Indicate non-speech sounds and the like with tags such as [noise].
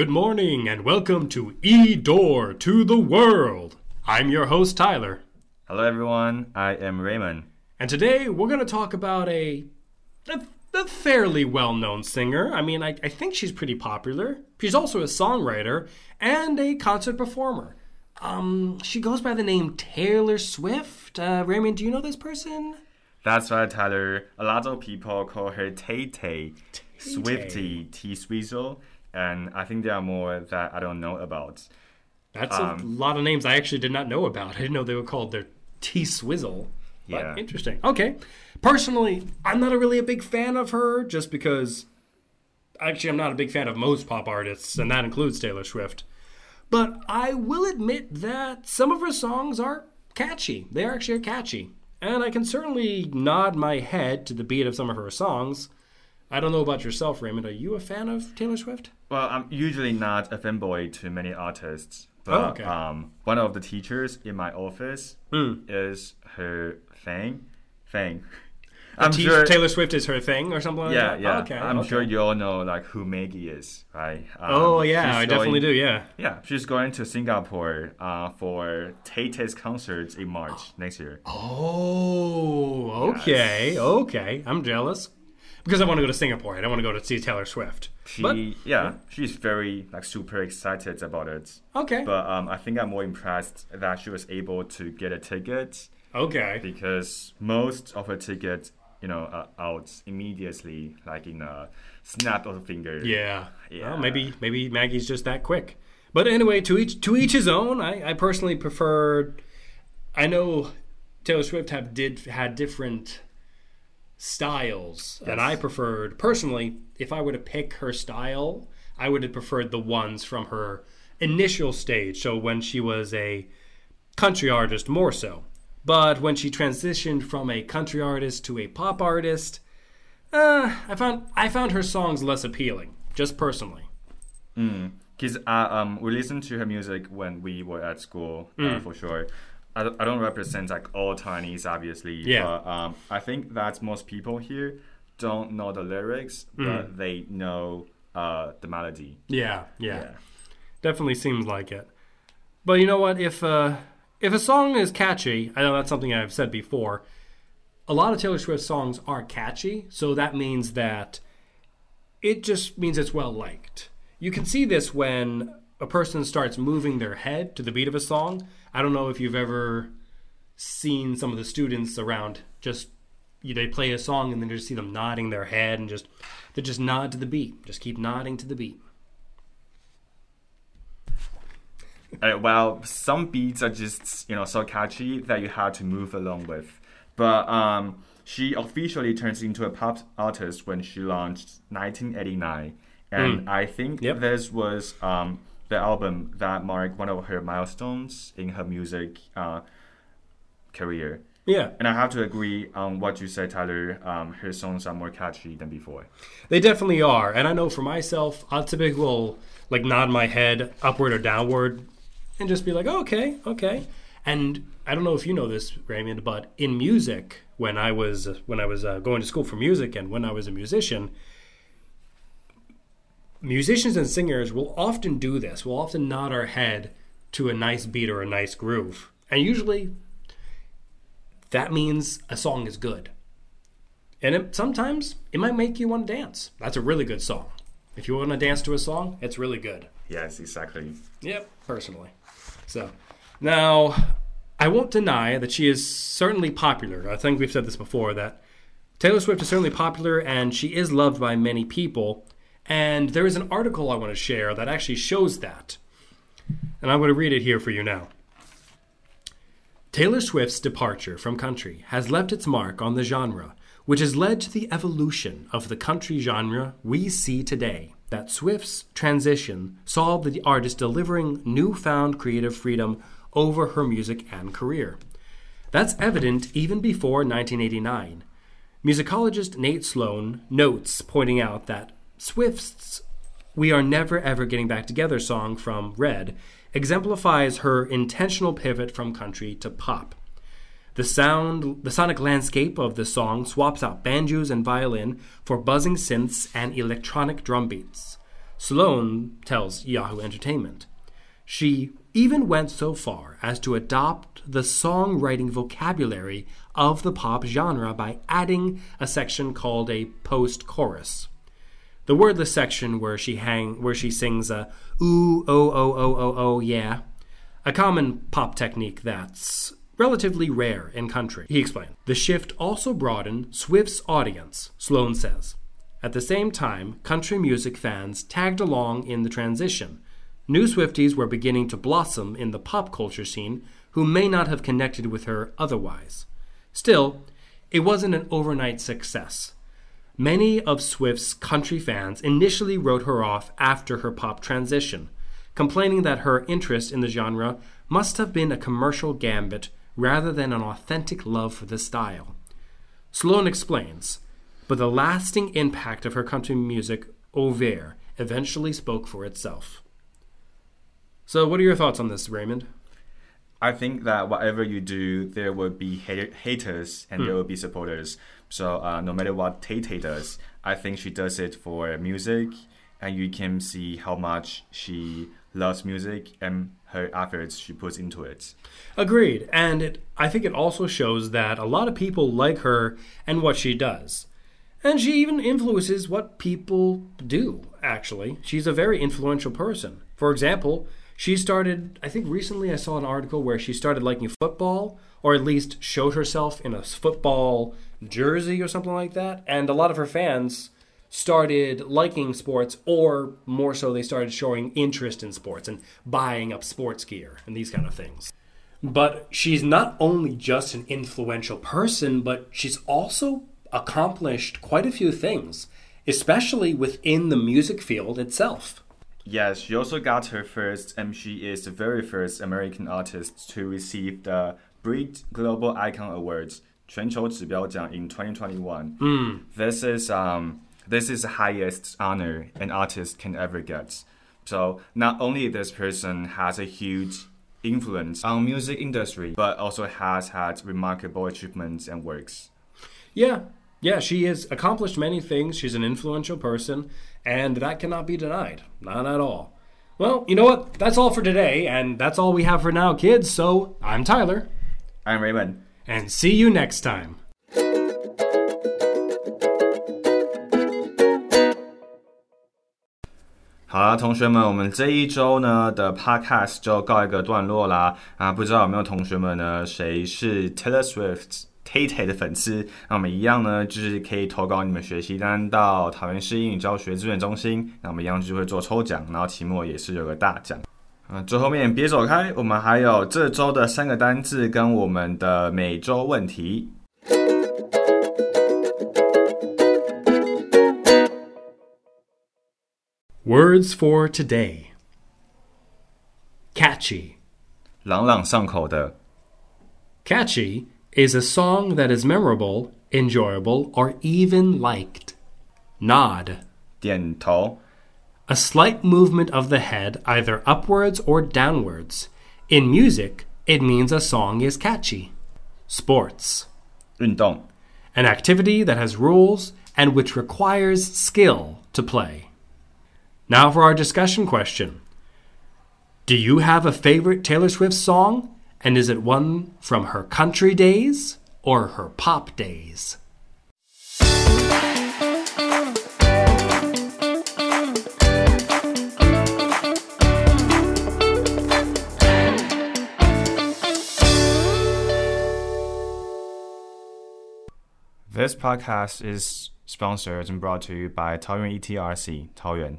Good morning and welcome to E Door to the World. I'm your host, Tyler. Hello, everyone. I am Raymond. And today we're going to talk about a, a, a fairly well known singer. I mean, I, I think she's pretty popular. She's also a songwriter and a concert performer. Um, she goes by the name Taylor Swift. Uh, Raymond, do you know this person? That's right, Tyler. A lot of people call her Tay Tay, Swifty, T Swizzle, and I think there are more that I don't know about. That's a um, lot of names I actually did not know about. [laughs] I didn't know they were called their T Swizzle. Yeah. interesting. Okay. Personally, I'm not a really a big fan of her just because actually I'm not a big fan of most pop artists, and that includes Taylor Swift. But I will admit that some of her songs are catchy. They actually are actually catchy. And I can certainly nod my head to the beat of some of her songs. I don't know about yourself, Raymond. Are you a fan of Taylor Swift? Well, I'm usually not a fanboy to many artists, but Oh, okay. um, one of the teachers in my office Hmm. is her thing. Thing. I'm I'm sure. Taylor Swift is her thing or something like yeah, that? yeah. Okay. I'm okay. sure you all know like who Maggie is, right? Um, Oh, yeah, I definitely do, yeah. Yeah, she's going to Singapore uh, for Tay Tay's concert in March next year. Oh, okay, okay. I'm jealous because I want to go to Singapore. I don't want to go to see Taylor Swift. She, but yeah, she's very like super excited about it. okay, But um, I think I'm more impressed that she was able to get a ticket okay, because most of her tickets, you know, are out immediately, like in a snap of a finger. yeah, Yeah. Well, maybe maybe Maggie's just that quick. But anyway, to each to each his own. I, I personally preferred. I know Taylor Swift have did had different styles, that I preferred personally. If I were to pick her style, I would have preferred the ones from her initial stage. So when she was a country artist, more so. But when she transitioned from a country artist to a pop artist, uh, I found I found her songs less appealing, just personally. Because uh, um, we listened to her music when we were at school, uh, Mm. for sure. I don't, I don't represent like all Chinese, obviously. Yeah. But um, I think that most people here don't know the lyrics, Mm. but they know uh, the melody. Yeah, yeah, definitely seems like it. But you know what? If uh, if a song is catchy, I know that's something I've said before. A lot of Taylor Swift songs are catchy, so that means that it just means it's well liked. You can see this when a person starts moving their head to the beat of a song. I don't know if you've ever seen some of the students around just you, they play a song and then you just see them nodding their head and just they just nod to the beat, just keep nodding to the beat. Uh, well, some beats are just you know so catchy that you have to move along with. But um, she officially turns into a pop artist when she launched 1989, and I think. Yep. this was um, the album that marked one of her milestones in her music uh, career. Yeah, And I have to agree on what you said, Tyler. Um, her songs are more catchy than before. They definitely are. And I know for myself, I'll typically will like nod my head upward or downward and just be like, oh, okay, okay. And I don't know if you know this, Raymond, but in music, when I was when I was uh, going to school for music and when I was a musician, musicians and singers will often do this. We'll often nod our head to a nice beat or a nice groove. And usually that means a song is good. And it, sometimes it might make you want to dance. That's a really good song. If you want to dance to a song, it's really good. Yes, exactly. Yep, personally. So, now I won't deny that she is certainly popular. I think we've said this before that Taylor Swift is certainly popular and she is loved by many people. And there is an article I want to share that actually shows that. And I'm going to read it here for you now. Taylor Swift's departure from country has left its mark on the genre, which has led to the evolution of the country genre we see today. That Swift's transition saw the artist delivering newfound creative freedom over her music and career. That's evident even before 1989. Musicologist Nate Sloan notes, pointing out that Swift's We Are Never Ever Getting Back Together song from Red exemplifies her intentional pivot from country to pop. The sound, the sonic landscape of the song swaps out banjos and violin for buzzing synths and electronic drum beats. Sloan tells Yahoo Entertainment. She even went so far as to adopt the songwriting vocabulary of the pop genre by adding a section called a post chorus. The wordless section where she hang where she sings a ooh oh oh oh oh oh yeah, a common pop technique that's relatively rare in country. He explained. The shift also broadened Swift's audience, Sloan says. At the same time, country music fans tagged along in the transition. New Swifties were beginning to blossom in the pop culture scene who may not have connected with her otherwise. Still, it wasn't an overnight success. Many of Swift's country fans initially wrote her off after her pop transition, complaining that her interest in the genre must have been a commercial gambit rather than an authentic love for the style. Sloan explains, but the lasting impact of her country music, oeuvre, eventually spoke for itself. So, what are your thoughts on this, Raymond? I think that whatever you do, there will be haters and there will be supporters. So uh, no matter what Tay does, I think she does it for music, and you can see how much she loves music and her efforts she puts into it. Agreed, and it, I think it also shows that a lot of people like her and what she does. And she even influences what people do, actually. She's a very influential person. For example, she started, I think recently I saw an article where she started liking football, or at least showed herself in a football jersey or something like that. And a lot of her fans started liking sports, or more so, they started showing interest in sports and buying up sports gear and these kind of things. But she's not only just an influential person, but she's also accomplished quite a few things, especially within the music field itself. Yes, she also got her first, and she is the very first American artist to receive the Brit Global Icon Awards 全球指标奖 in 2021. Mm. This is um this is the highest honor an artist can ever get. So not only this person has a huge influence on music industry, but also has had remarkable achievements and works. Yeah, yeah, she has accomplished many things. She's an influential person, and that cannot be denied. Not at all. Well, you know what? That's all for today, and that's all we have for now, kids. So I'm Tyler. I'm Raymond. And see you next time. 好了，同学们，我们这一周呢的 podcast 就告一个段落啦。啊，不知道有没有同学们呢，谁是 Taylor Swift Tay 的粉丝？那我们一样呢，就是可以投稿你们学习单到桃园市英语教学资源中心。那我们一样就会做抽奖，然后期末也是有个大奖。啊，最后面别走开，我们还有这周的三个单字跟我们的每周问题。Words for today Catchy. 朗朗上口的 Catchy is a song that is memorable, enjoyable, or even liked. Nod. 点头 A slight movement of the head either upwards or downwards. In music, it means a song is catchy. Sports. 运动 An activity that has rules and which requires skill to play. Now for our discussion question Do you have a favorite Taylor Swift song? and is it one from her country days or her pop days? This podcast is sponsored and brought to you by Taoyuan ETRC 桃园